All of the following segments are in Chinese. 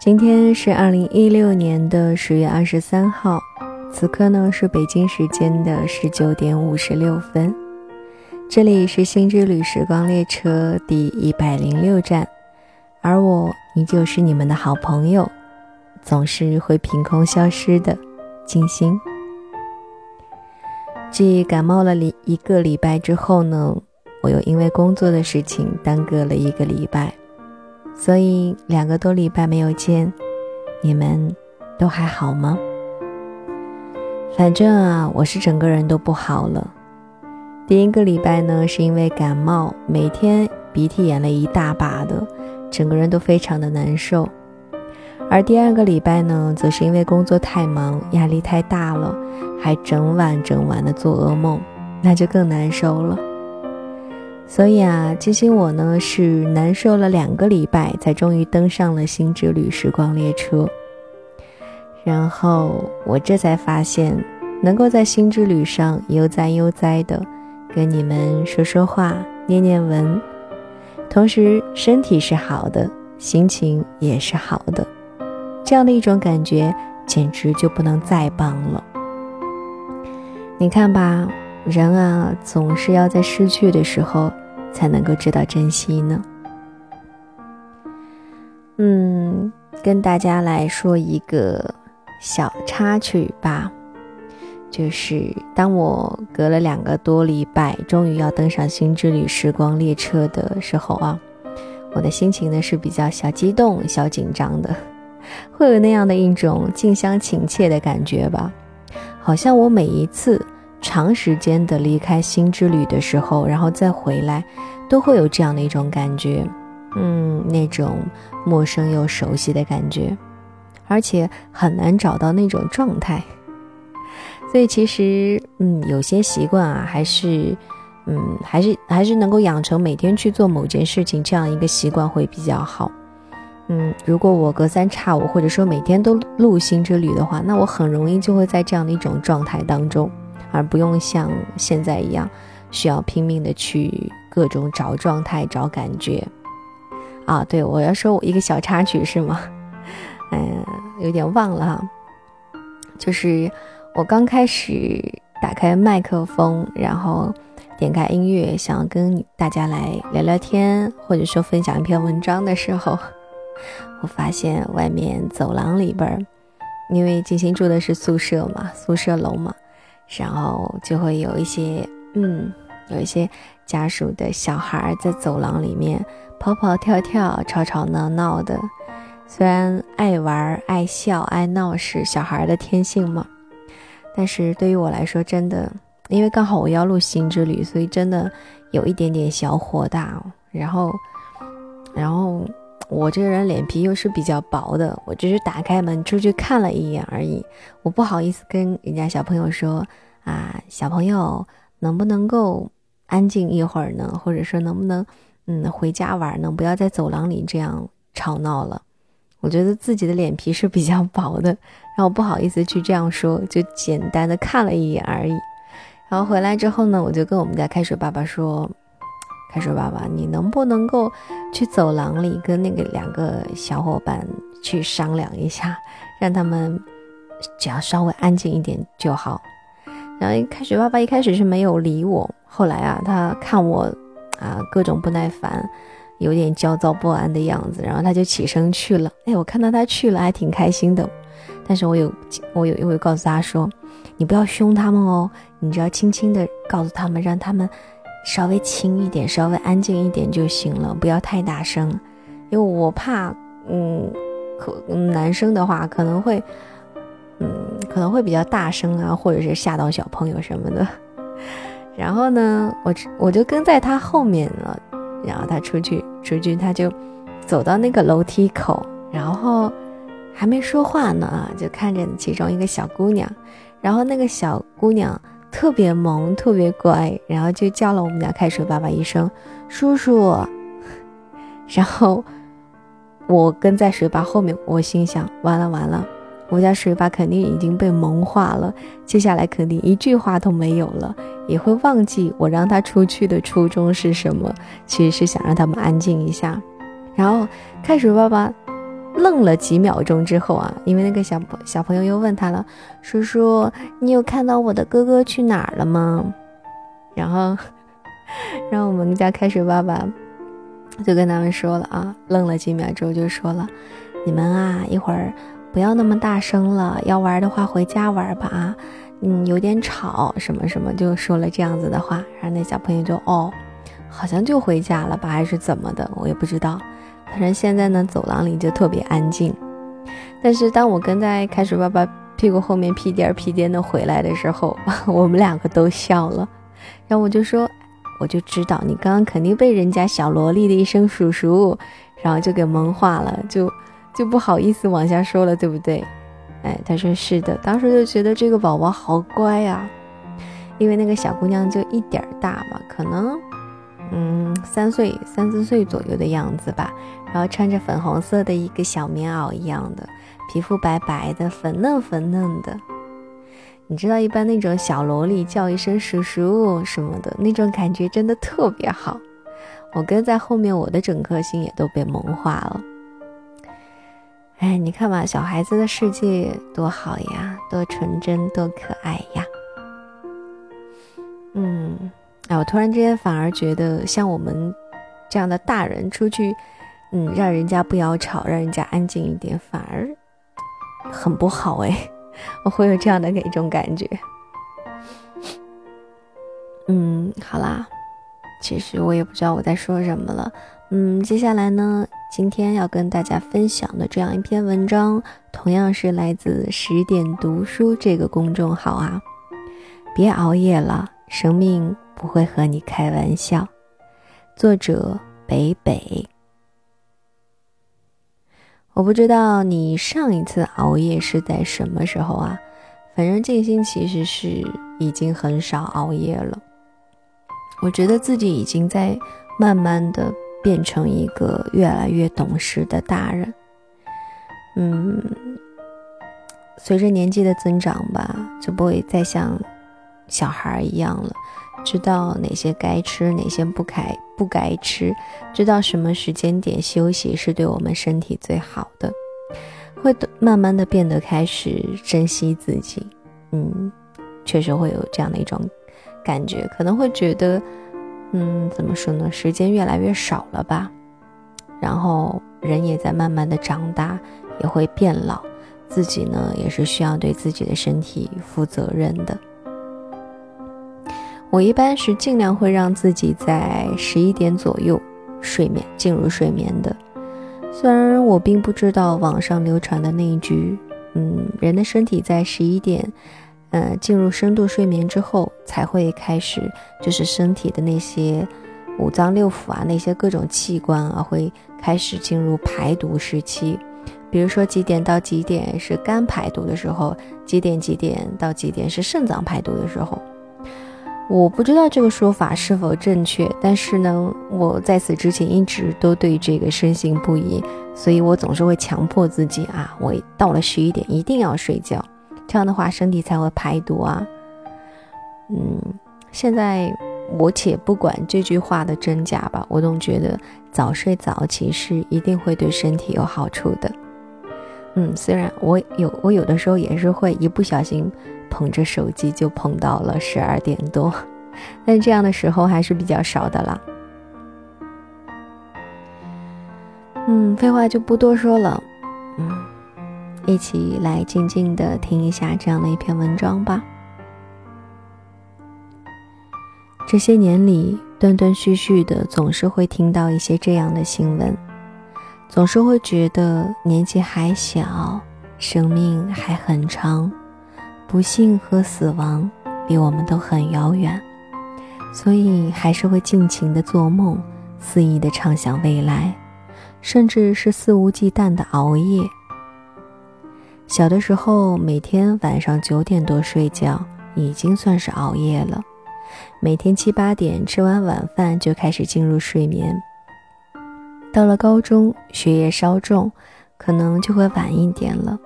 今天是二零一六年的十月二十三号，此刻呢是北京时间的十九点五十六分。这里是星之旅时光列车第一百零六站，而我依旧是你们的好朋友，总是会凭空消失的静心。继感冒了一一个礼拜之后呢，我又因为工作的事情耽搁了一个礼拜。所以两个多礼拜没有见，你们都还好吗？反正啊，我是整个人都不好了。第一个礼拜呢，是因为感冒，每天鼻涕眼泪一大把的，整个人都非常的难受。而第二个礼拜呢，则是因为工作太忙，压力太大了，还整晚整晚的做噩梦，那就更难受了。所以啊，金星我呢是难受了两个礼拜，才终于登上了新之旅时光列车。然后我这才发现，能够在新之旅上悠哉悠哉的跟你们说说话、念念文，同时身体是好的，心情也是好的，这样的一种感觉简直就不能再棒了。你看吧，人啊，总是要在失去的时候。才能够知道珍惜呢。嗯，跟大家来说一个小插曲吧，就是当我隔了两个多礼拜，终于要登上新之旅时光列车的时候啊，我的心情呢是比较小激动、小紧张的，会有那样的一种近乡情怯的感觉吧，好像我每一次。长时间的离开新之旅的时候，然后再回来，都会有这样的一种感觉，嗯，那种陌生又熟悉的感觉，而且很难找到那种状态。所以其实，嗯，有些习惯啊，还是，嗯，还是还是能够养成每天去做某件事情这样一个习惯会比较好。嗯，如果我隔三差五或者说每天都录新之旅的话，那我很容易就会在这样的一种状态当中。而不用像现在一样，需要拼命的去各种找状态、找感觉。啊，对我要说一个小插曲是吗？嗯，有点忘了哈。就是我刚开始打开麦克风，然后点开音乐，想要跟大家来聊聊天，或者说分享一篇文章的时候，我发现外面走廊里边，因为金星住的是宿舍嘛，宿舍楼嘛。然后就会有一些，嗯，有一些家属的小孩在走廊里面跑跑跳跳、吵吵闹闹的。虽然爱玩、爱笑、爱闹是小孩的天性嘛，但是对于我来说，真的，因为刚好我要录新之旅，所以真的有一点点小火大。然后，然后。我这个人脸皮又是比较薄的，我只是打开门出去看了一眼而已，我不好意思跟人家小朋友说啊，小朋友能不能够安静一会儿呢？或者说能不能嗯回家玩呢？不要在走廊里这样吵闹了。我觉得自己的脸皮是比较薄的，然后不好意思去这样说，就简单的看了一眼而已。然后回来之后呢，我就跟我们家开水爸爸说。开水爸爸，你能不能够去走廊里跟那个两个小伙伴去商量一下，让他们只要稍微安静一点就好。然后一开始爸爸一开始是没有理我，后来啊，他看我啊各种不耐烦，有点焦躁不安的样子，然后他就起身去了。哎，我看到他去了，还挺开心的。但是我有我有我有告诉他说，你不要凶他们哦，你只要轻轻的告诉他们，让他们。稍微轻一点，稍微安静一点就行了，不要太大声，因为我怕，嗯，可男生的话可能会，嗯，可能会比较大声啊，或者是吓到小朋友什么的。然后呢，我我就跟在他后面了，然后他出去出去，他就走到那个楼梯口，然后还没说话呢，就看着其中一个小姑娘，然后那个小姑娘。特别萌，特别乖，然后就叫了我们家开水爸爸一声“叔叔”，然后我跟在水爸后面，我心想：完了完了，我家水爸肯定已经被萌化了，接下来肯定一句话都没有了，也会忘记我让他出去的初衷是什么，其实是想让他们安静一下。然后开水爸爸愣了几秒钟之后啊，因为那个小朋小朋友又问他了：“叔叔，你有看到我的哥哥去哪儿了吗？”然后，然后我们家开水爸爸就跟他们说了啊，愣了几秒钟就说了：“你们啊，一会儿不要那么大声了，要玩的话回家玩吧啊，嗯，有点吵什么什么，就说了这样子的话。”然后那小朋友就哦。好像就回家了吧，还是怎么的，我也不知道。反正现在呢，走廊里就特别安静。但是当我跟在开水爸爸屁股后面屁颠儿屁颠的回来的时候，我们两个都笑了。然后我就说，我就知道你刚刚肯定被人家小萝莉的一声叔叔，然后就给萌化了，就就不好意思往下说了，对不对？哎，他说是的，当时就觉得这个宝宝好乖呀，因为那个小姑娘就一点大嘛，可能。嗯，三岁、三四岁左右的样子吧，然后穿着粉红色的一个小棉袄一样的，皮肤白白的，粉嫩粉嫩的。你知道，一般那种小萝莉叫一声叔叔什么的，那种感觉真的特别好。我跟在后面，我的整颗心也都被萌化了。哎，你看吧，小孩子的世界多好呀，多纯真，多可爱呀。嗯。哎，我突然之间反而觉得，像我们这样的大人出去，嗯，让人家不要吵，让人家安静一点，反而很不好哎。我会有这样的一种感觉。嗯，好啦，其实我也不知道我在说什么了。嗯，接下来呢，今天要跟大家分享的这样一篇文章，同样是来自十点读书这个公众号啊。别熬夜了，生命。不会和你开玩笑。作者北北。我不知道你上一次熬夜是在什么时候啊？反正静心其实是已经很少熬夜了。我觉得自己已经在慢慢的变成一个越来越懂事的大人。嗯，随着年纪的增长吧，就不会再像小孩一样了。知道哪些该吃，哪些不该不该吃，知道什么时间点休息是对我们身体最好的，会慢慢的变得开始珍惜自己。嗯，确实会有这样的一种感觉，可能会觉得，嗯，怎么说呢，时间越来越少了吧。然后人也在慢慢的长大，也会变老，自己呢也是需要对自己的身体负责任的。我一般是尽量会让自己在十一点左右睡眠进入睡眠的。虽然我并不知道网上流传的那一句，嗯，人的身体在十一点，呃，进入深度睡眠之后才会开始，就是身体的那些五脏六腑啊，那些各种器官啊，会开始进入排毒时期。比如说几点到几点是肝排毒的时候，几点几点到几点是肾脏排毒的时候。我不知道这个说法是否正确，但是呢，我在此之前一直都对这个深信不疑，所以我总是会强迫自己啊，我到了十一点一定要睡觉，这样的话身体才会排毒啊。嗯，现在我且不管这句话的真假吧，我总觉得早睡早起是一定会对身体有好处的。嗯，虽然我有我有的时候也是会一不小心。捧着手机就捧到了十二点多，但这样的时候还是比较少的啦。嗯，废话就不多说了，嗯，一起来静静的听一下这样的一篇文章吧。这些年里，断断续续的，总是会听到一些这样的新闻，总是会觉得年纪还小，生命还很长。不幸和死亡离我们都很遥远，所以还是会尽情的做梦，肆意的畅想未来，甚至是肆无忌惮的熬夜。小的时候，每天晚上九点多睡觉已经算是熬夜了，每天七八点吃完晚饭就开始进入睡眠。到了高中，学业稍重，可能就会晚一点了。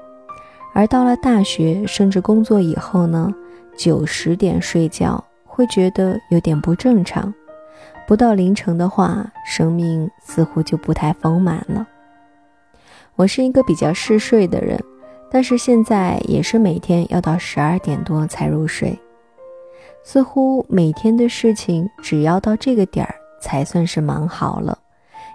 而到了大学，甚至工作以后呢，九十点睡觉会觉得有点不正常，不到凌晨的话，生命似乎就不太丰满了。我是一个比较嗜睡的人，但是现在也是每天要到十二点多才入睡。似乎每天的事情只要到这个点儿才算是忙好了，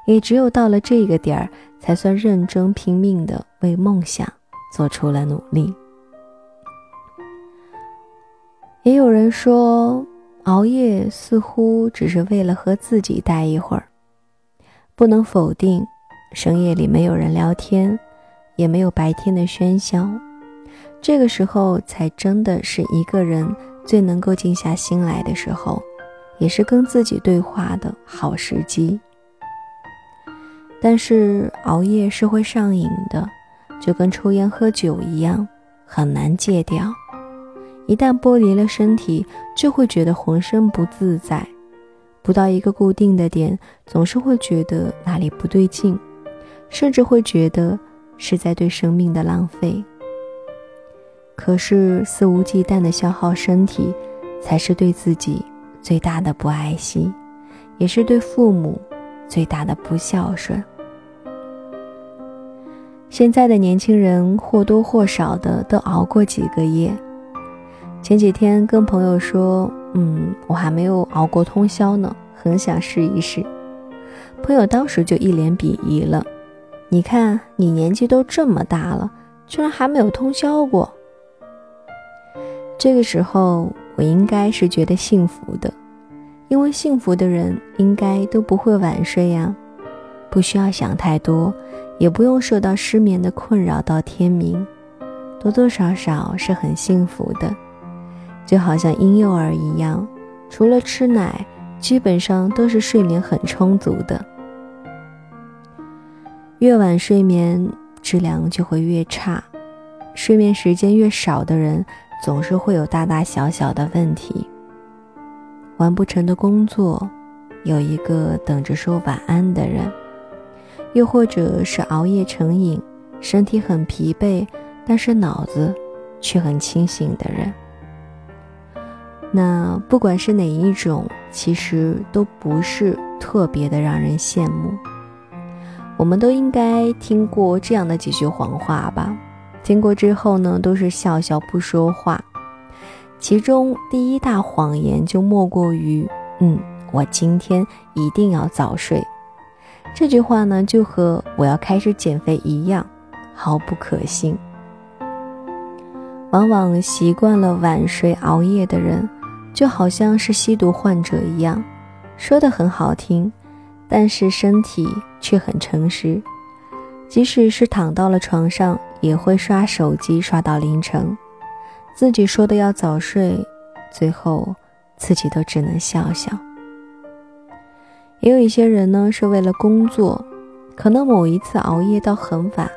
也只有到了这个点儿才算认真拼命的为梦想做出了努力。也有人说，熬夜似乎只是为了和自己待一会儿。不能否定，深夜里没有人聊天，也没有白天的喧嚣，这个时候才真的是一个人最能够静下心来的时候，也是跟自己对话的好时机。但是熬夜是会上瘾的，就跟抽烟喝酒一样，很难戒掉。一旦剥离了身体，就会觉得浑身不自在，不到一个固定的点，总是会觉得哪里不对劲，甚至会觉得是在对生命的浪费。可是肆无忌惮的消耗身体，才是对自己最大的不爱惜，也是对父母最大的不孝顺。现在的年轻人或多或少的都熬过几个夜。前几天跟朋友说，嗯，我还没有熬过通宵呢，很想试一试。朋友当时就一脸鄙夷了：“你看你年纪都这么大了，居然还没有通宵过。”这个时候我应该是觉得幸福的，因为幸福的人应该都不会晚睡呀，不需要想太多，也不用受到失眠的困扰到天明，多多少少是很幸福的。就好像婴幼儿一样，除了吃奶，基本上都是睡眠很充足的。越晚睡眠，质量就会越差。睡眠时间越少的人，总是会有大大小小的问题：完不成的工作，有一个等着说晚安的人，又或者是熬夜成瘾，身体很疲惫，但是脑子却很清醒的人。那不管是哪一种，其实都不是特别的让人羡慕。我们都应该听过这样的几句谎话吧？听过之后呢，都是笑笑不说话。其中第一大谎言就莫过于：“嗯，我今天一定要早睡。”这句话呢，就和我要开始减肥一样，毫不可信。往往习惯了晚睡熬夜的人。就好像是吸毒患者一样，说的很好听，但是身体却很诚实。即使是躺到了床上，也会刷手机刷到凌晨。自己说的要早睡，最后自己都只能笑笑。也有一些人呢，是为了工作，可能某一次熬夜到很晚，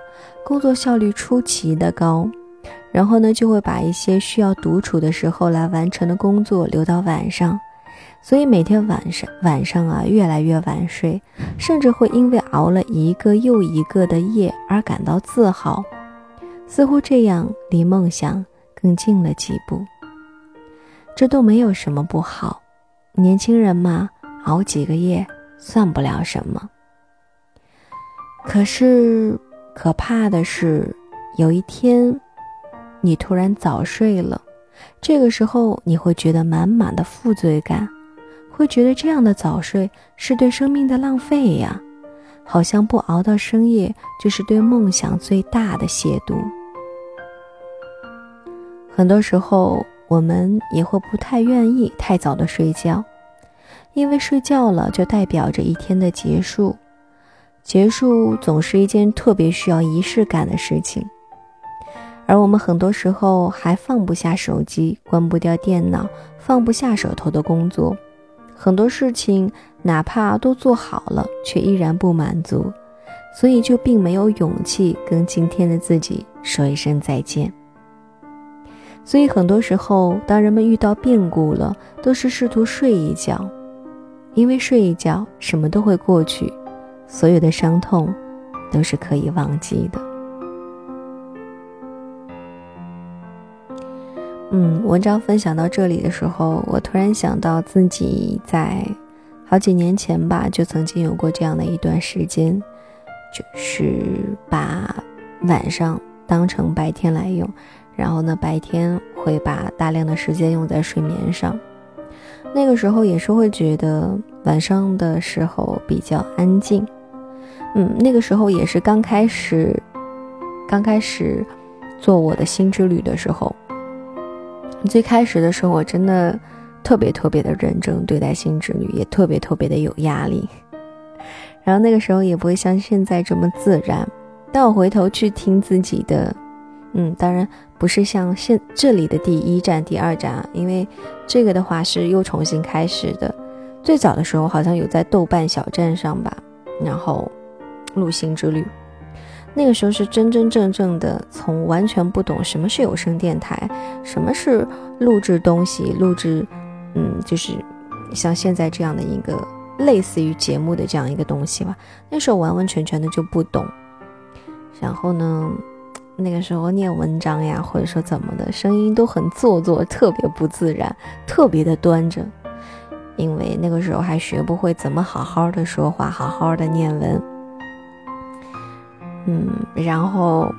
工作效率出奇的高。然后呢，就会把一些需要独处的时候来完成的工作留到晚上，所以每天晚上晚上啊越来越晚睡，甚至会因为熬了一个又一个的夜而感到自豪，似乎这样离梦想更近了几步。这都没有什么不好，年轻人嘛，熬几个夜算不了什么。可是可怕的是，有一天。你突然早睡了，这个时候你会觉得满满的负罪感，会觉得这样的早睡是对生命的浪费呀，好像不熬到深夜就是对梦想最大的亵渎。很多时候我们也会不太愿意太早的睡觉，因为睡觉了就代表着一天的结束，结束总是一件特别需要仪式感的事情。而我们很多时候还放不下手机，关不掉电脑，放不下手头的工作，很多事情哪怕都做好了，却依然不满足，所以就并没有勇气跟今天的自己说一声再见。所以很多时候，当人们遇到变故了，都是试图睡一觉，因为睡一觉什么都会过去，所有的伤痛都是可以忘记的。嗯，文章分享到这里的时候，我突然想到自己在好几年前吧，就曾经有过这样的一段时间，就是把晚上当成白天来用，然后呢，白天会把大量的时间用在睡眠上。那个时候也是会觉得晚上的时候比较安静，嗯，那个时候也是刚开始，刚开始做我的新之旅的时候。最开始的时候，我真的特别特别的认真对待新之旅，也特别特别的有压力。然后那个时候也不会像现在这么自然。但我回头去听自己的，嗯，当然不是像现这里的第一站、第二站啊，因为这个的话是又重新开始的。最早的时候好像有在豆瓣小站上吧，然后录星之旅。那个时候是真真正正的从完全不懂什么是有声电台，什么是录制东西、录制，嗯，就是像现在这样的一个。类似于节目的这样一个东西吧，那时候完完全全的就不懂。然后呢，那个时候念文章呀，或者说怎么的，声音都很做作，特别不自然，特别的端着。因为那个时候还学不会怎么好好的说话，好好的念文。嗯，然后，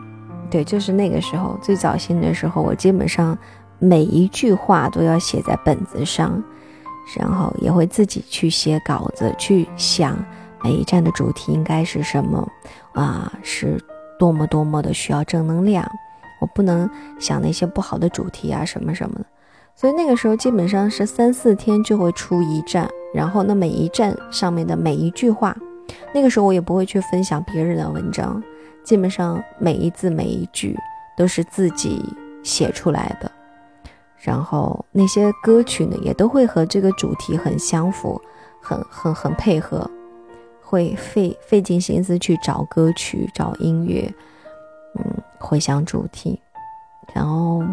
对，就是那个时候最早新的时候，我基本上每一句话都要写在本子上。然后也会自己去写稿子，去想每一站的主题应该是什么，啊，是多么多么的需要正能量，我不能想那些不好的主题啊，什么什么的。所以那个时候基本上是三四天就会出一站，然后那每一站上面的每一句话，那个时候我也不会去分享别人的文章，基本上每一字每一句都是自己写出来的。然后那些歌曲呢，也都会和这个主题很相符，很很很配合，会费费尽心思去找歌曲、找音乐，嗯，回想主题，然后，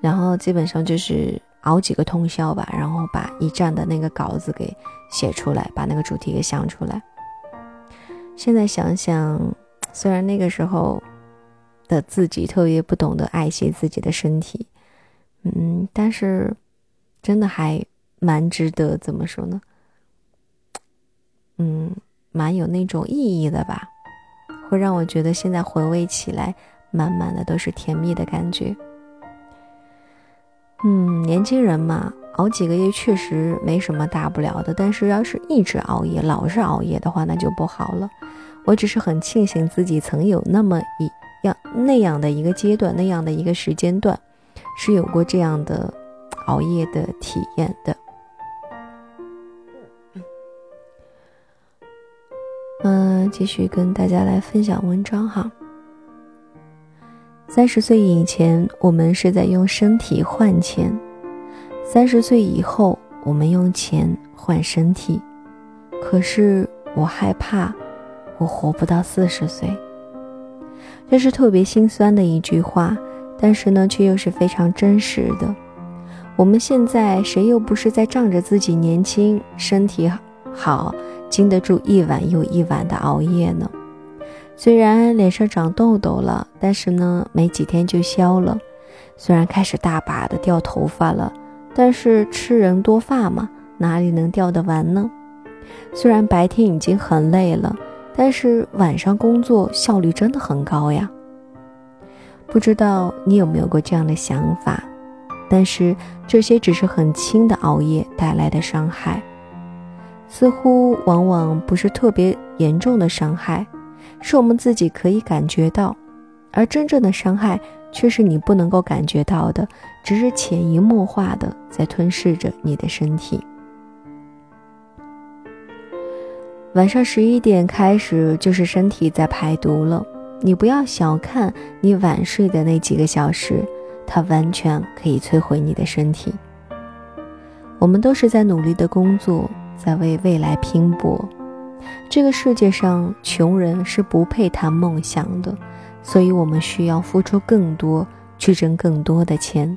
然后基本上就是熬几个通宵吧，然后把一站的那个稿子给写出来，把那个主题给想出来。现在想想，虽然那个时候的自己特别不懂得爱惜自己的身体。嗯，但是真的还蛮值得，怎么说呢？嗯，蛮有那种意义的吧，会让我觉得现在回味起来，满满的都是甜蜜的感觉。嗯，年轻人嘛，熬几个月确实没什么大不了的，但是要是一直熬夜，老是熬夜的话，那就不好了。我只是很庆幸自己曾有那么一样那样的一个阶段，那样的一个时间段。是有过这样的熬夜的体验的。嗯，继续跟大家来分享文章哈。三十岁以前，我们是在用身体换钱；三十岁以后，我们用钱换身体。可是我害怕，我活不到四十岁。这是特别心酸的一句话。但是呢，却又是非常真实的。我们现在谁又不是在仗着自己年轻、身体好，经得住一晚又一晚的熬夜呢？虽然脸上长痘痘了，但是呢，没几天就消了；虽然开始大把的掉头发了，但是吃人多发嘛，哪里能掉得完呢？虽然白天已经很累了，但是晚上工作效率真的很高呀。不知道你有没有过这样的想法，但是这些只是很轻的熬夜带来的伤害，似乎往往不是特别严重的伤害，是我们自己可以感觉到，而真正的伤害却是你不能够感觉到的，只是潜移默化的在吞噬着你的身体。晚上十一点开始，就是身体在排毒了。你不要小看你晚睡的那几个小时，它完全可以摧毁你的身体。我们都是在努力的工作，在为未来拼搏。这个世界上，穷人是不配谈梦想的，所以我们需要付出更多，去挣更多的钱。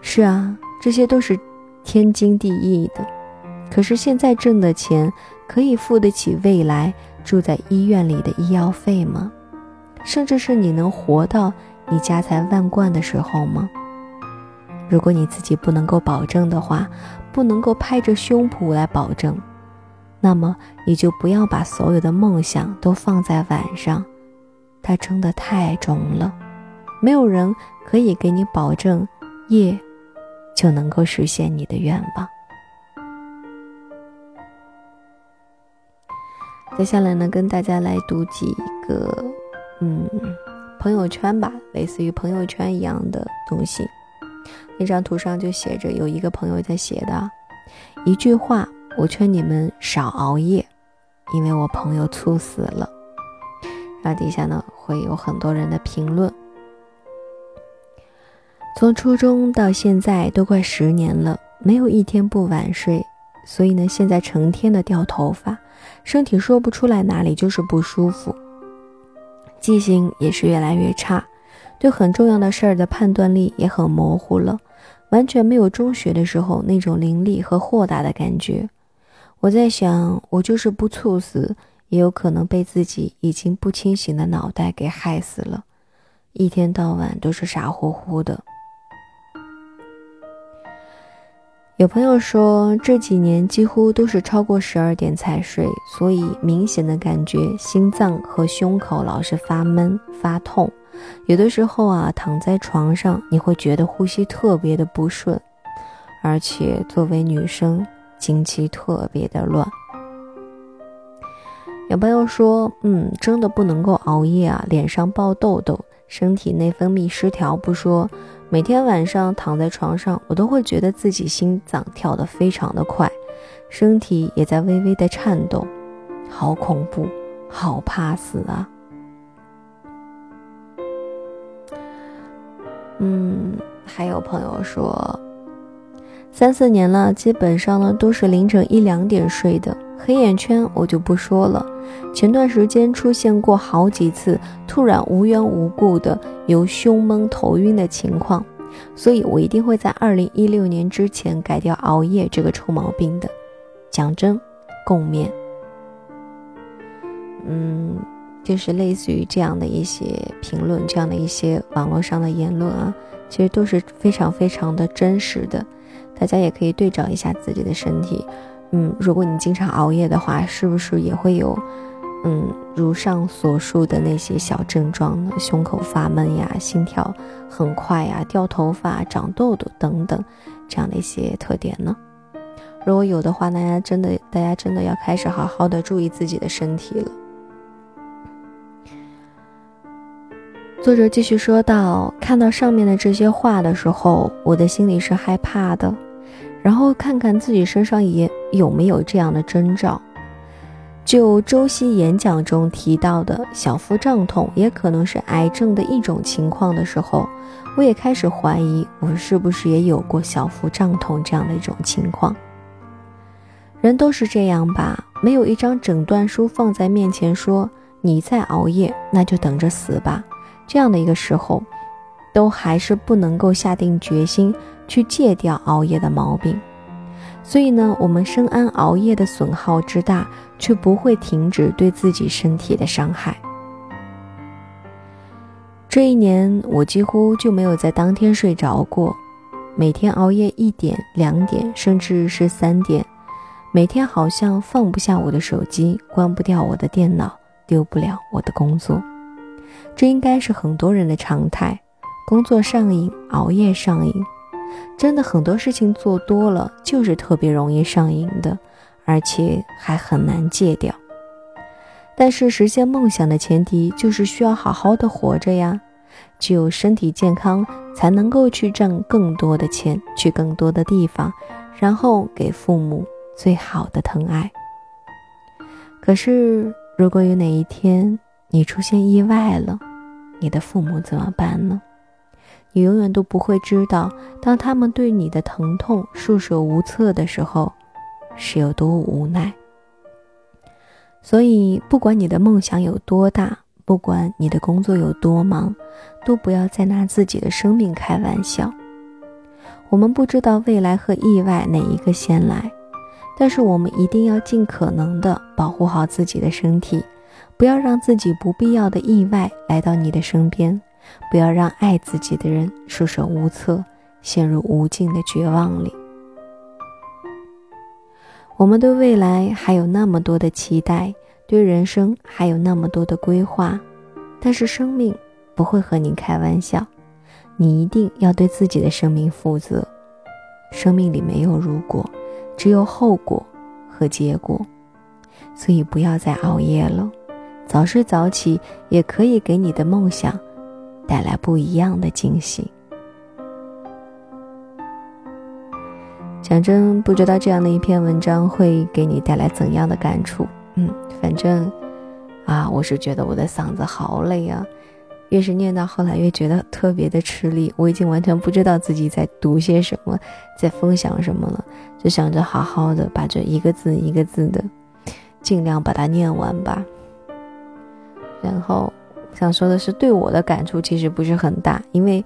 是啊，这些都是天经地义的。可是现在挣的钱，可以付得起未来？住在医院里的医药费吗？甚至是你能活到你家财万贯的时候吗？如果你自己不能够保证的话，不能够拍着胸脯来保证，那么你就不要把所有的梦想都放在晚上，它真的太重了。没有人可以给你保证夜就能够实现你的愿望。接下来呢，跟大家来读几个，嗯，朋友圈吧，类似于朋友圈一样的东西。那张图上就写着有一个朋友在写的一句话：“我劝你们少熬夜，因为我朋友猝死了。”然后底下呢会有很多人的评论。从初中到现在都快十年了，没有一天不晚睡，所以呢，现在成天的掉头发，身体说不出来哪里就是不舒服，记性也是越来越差，对很重要的事儿的判断力也很模糊了，完全没有中学的时候那种凌厉和豁达的感觉。我在想，我就是不猝死，也有可能被自己已经不清醒的脑袋给害死了，一天到晚都是傻乎乎的。有朋友说，这几年几乎都是超过十二点才睡，所以明显的感觉心脏和胸口老是发闷发痛，有的时候啊，躺在床上你会觉得呼吸特别的不顺，而且作为女生，经期特别的乱。有朋友说，嗯，真的不能够熬夜啊，脸上爆痘痘，身体内分泌失调不说。每天晚上躺在床上，我都会觉得自己心脏跳得非常的快，身体也在微微的颤抖，好恐怖，好怕死啊！嗯，还有朋友说，三四年了，基本上呢都是凌晨一两点睡的。黑眼圈我就不说了，前段时间出现过好几次突然无缘无故的有胸闷头晕的情况，所以我一定会在二零一六年之前改掉熬夜这个臭毛病的。讲真，共勉。嗯，就是类似于这样的一些评论，这样的一些网络上的言论啊，其实都是非常非常的真实的，大家也可以对照一下自己的身体。嗯，如果你经常熬夜的话，是不是也会有，嗯，如上所述的那些小症状呢？胸口发闷呀，心跳很快呀，掉头发、长痘痘等等，这样的一些特点呢？如果有的话，大家真的，大家真的要开始好好的注意自己的身体了。作者继续说道，看到上面的这些话的时候，我的心里是害怕的。然后看看自己身上也有没有这样的征兆。就周希演讲中提到的小腹胀痛也可能是癌症的一种情况的时候，我也开始怀疑我是不是也有过小腹胀痛这样的一种情况。人都是这样吧，没有一张诊断书放在面前说你在熬夜，那就等着死吧。这样的一个时候，都还是不能够下定决心。去戒掉熬夜的毛病，所以呢，我们深谙熬夜的损耗之大，却不会停止对自己身体的伤害。这一年，我几乎就没有在当天睡着过，每天熬夜一点、两点，甚至是三点，每天好像放不下我的手机，关不掉我的电脑，丢不了我的工作。这应该是很多人的常态：工作上瘾，熬夜上瘾。真的很多事情做多了，就是特别容易上瘾的，而且还很难戒掉。但是实现梦想的前提就是需要好好的活着呀，只有身体健康，才能够去挣更多的钱，去更多的地方，然后给父母最好的疼爱。可是如果有哪一天你出现意外了，你的父母怎么办呢？你永远都不会知道，当他们对你的疼痛束手无策的时候，是有多无奈。所以，不管你的梦想有多大，不管你的工作有多忙，都不要再拿自己的生命开玩笑。我们不知道未来和意外哪一个先来，但是我们一定要尽可能的保护好自己的身体，不要让自己不必要的意外来到你的身边。不要让爱自己的人束手无策，陷入无尽的绝望里。我们对未来还有那么多的期待，对人生还有那么多的规划，但是生命不会和你开玩笑，你一定要对自己的生命负责。生命里没有如果，只有后果和结果，所以不要再熬夜了，早睡早起也可以给你的梦想带来不一样的惊喜。讲真，不知道这样的一篇文章会给你带来怎样的感触。嗯，反正啊，我是觉得我的嗓子好累啊。越是念到后来，越觉得特别的吃力。我已经完全不知道自己在读些什么，在分享什么了，就想着好好的把这一个字一个字的，尽量把它念完吧。然后想说的是，对我的感触其实不是很大，因为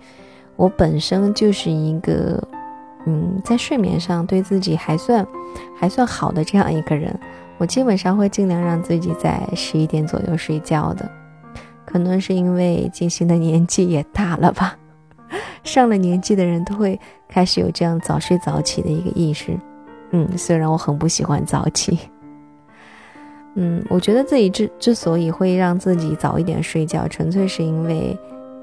我本身就是一个，嗯，在睡眠上对自己还算还算好的这样一个人。我基本上会尽量让自己在十一点左右睡觉的。可能是因为静心的年纪也大了吧，上了年纪的人都会开始有这样早睡早起的一个意识。嗯，虽然我很不喜欢早起，嗯，我觉得自己之之所以会让自己早一点睡觉，纯粹是因为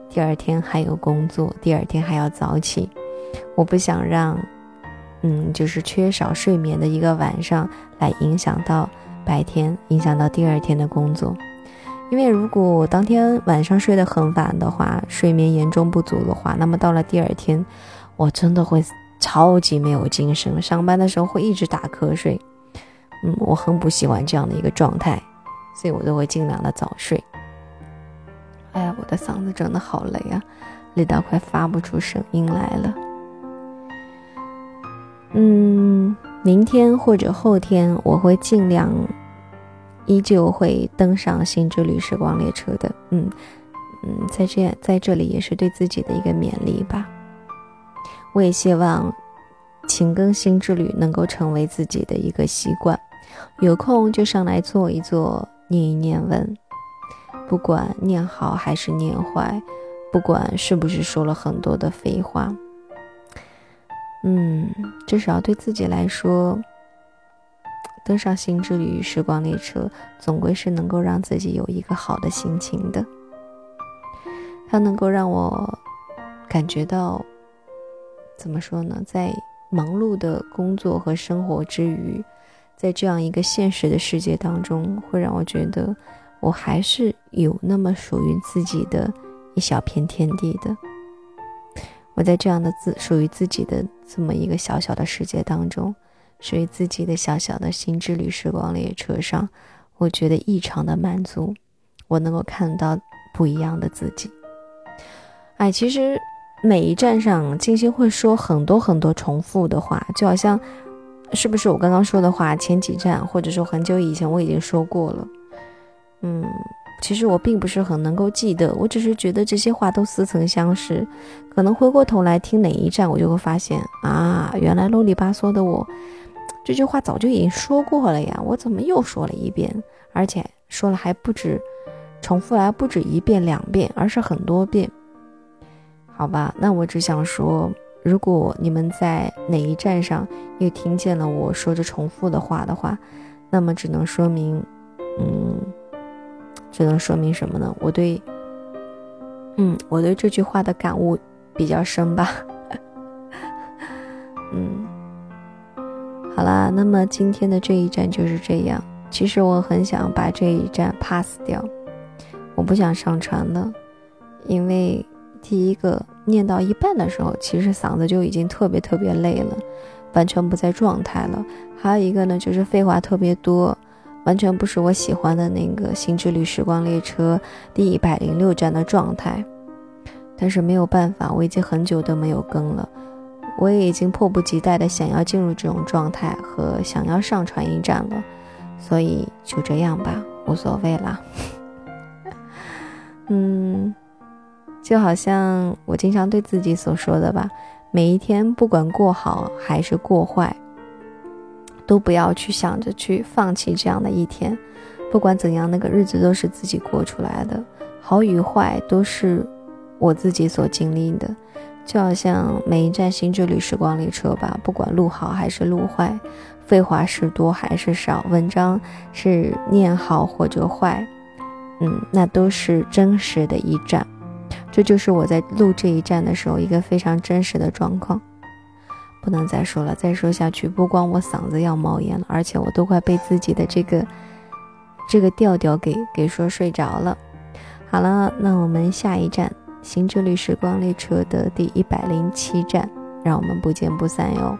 第二天还有工作，第二天还要早起，我不想让，嗯，就是缺少睡眠的一个晚上来影响到白天，影响到第二天的工作。因为如果我当天晚上睡得很晚的话，睡眠严重不足的话，那么到了第二天，我真的会超级没有精神，上班的时候会一直打瞌睡。嗯，我很不喜欢这样的一个状态，所以我都会尽量的早睡。哎呀，我的嗓子真的好累啊，累到快发不出声音来了。嗯，明天或者后天我会尽量。依旧会登上新之旅时光列车的，嗯嗯，在这在这里也是对自己的一个勉励吧。我也希望勤更新之旅能够成为自己的一个习惯，有空就上来坐一坐，念一念文，不管念好还是念坏，不管是不是说了很多的废话，嗯，至少对自己来说。登上新之旅时光列车，总归是能够让自己有一个好的心情的。它能够让我感觉到，怎么说呢？在忙碌的工作和生活之余，在这样一个现实的世界当中，会让我觉得我还是有那么属于自己的一小片天地的。我在这样的自属于自己的这么一个小小的世界当中。属于自己的小小的新之旅时光列车上，我觉得异常的满足。我能够看到不一样的自己。哎，其实每一站上，金星会说很多很多重复的话，就好像是不是我刚刚说的话，前几站或者说很久以前我已经说过了。嗯，其实我并不是很能够记得，我只是觉得这些话都似曾相识。可能回过头来听哪一站，我就会发现啊，原来啰里吧嗦的我。这句话早就已经说过了呀，我怎么又说了一遍？而且说了还不止，重复来不止一遍两遍，而是很多遍。好吧，那我只想说，如果你们在哪一站上又听见了我说着重复的话的话，那么只能说明，嗯，只能说明什么呢？我对，嗯，我对这句话的感悟比较深吧。嗯。好啦，那么今天的这一站就是这样。其实我很想把这一站 pass 掉，我不想上传了，因为第一个念到一半的时候，其实嗓子就已经特别特别累了，完全不在状态了。还有一个呢，就是废话特别多，完全不是我喜欢的那个《新之旅时光列车》第一百零六站的状态。但是没有办法，我已经很久都没有更了。我也已经迫不及待的想要进入这种状态和想要上传一站了，所以就这样吧，无所谓啦。嗯，就好像我经常对自己所说的吧，每一天不管过好还是过坏，都不要去想着去放弃这样的一天。不管怎样，那个日子都是自己过出来的，好与坏都是我自己所经历的。就好像每一站新之旅时光列车吧，不管路好还是路坏，废话是多还是少，文章是念好或者坏，嗯，那都是真实的一站。这就是我在录这一站的时候一个非常真实的状况。不能再说了，再说下去，不光我嗓子要冒烟了，而且我都快被自己的这个这个调调给给说睡着了。好了，那我们下一站《行之旅时光列车》的第一百零七站，让我们不见不散哟。